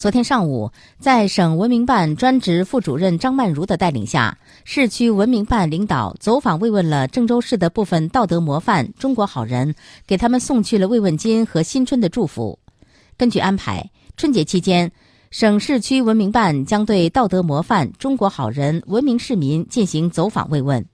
昨天上午在省文明办专职副主任张曼茹的带领下市区文明办领导走访慰问了郑州市的部分道德模范中国好人给他们送去了慰问金和新春的祝福。根据安排春节期间省市区文明办将对道德模范中国好人文明市民进行走访慰问。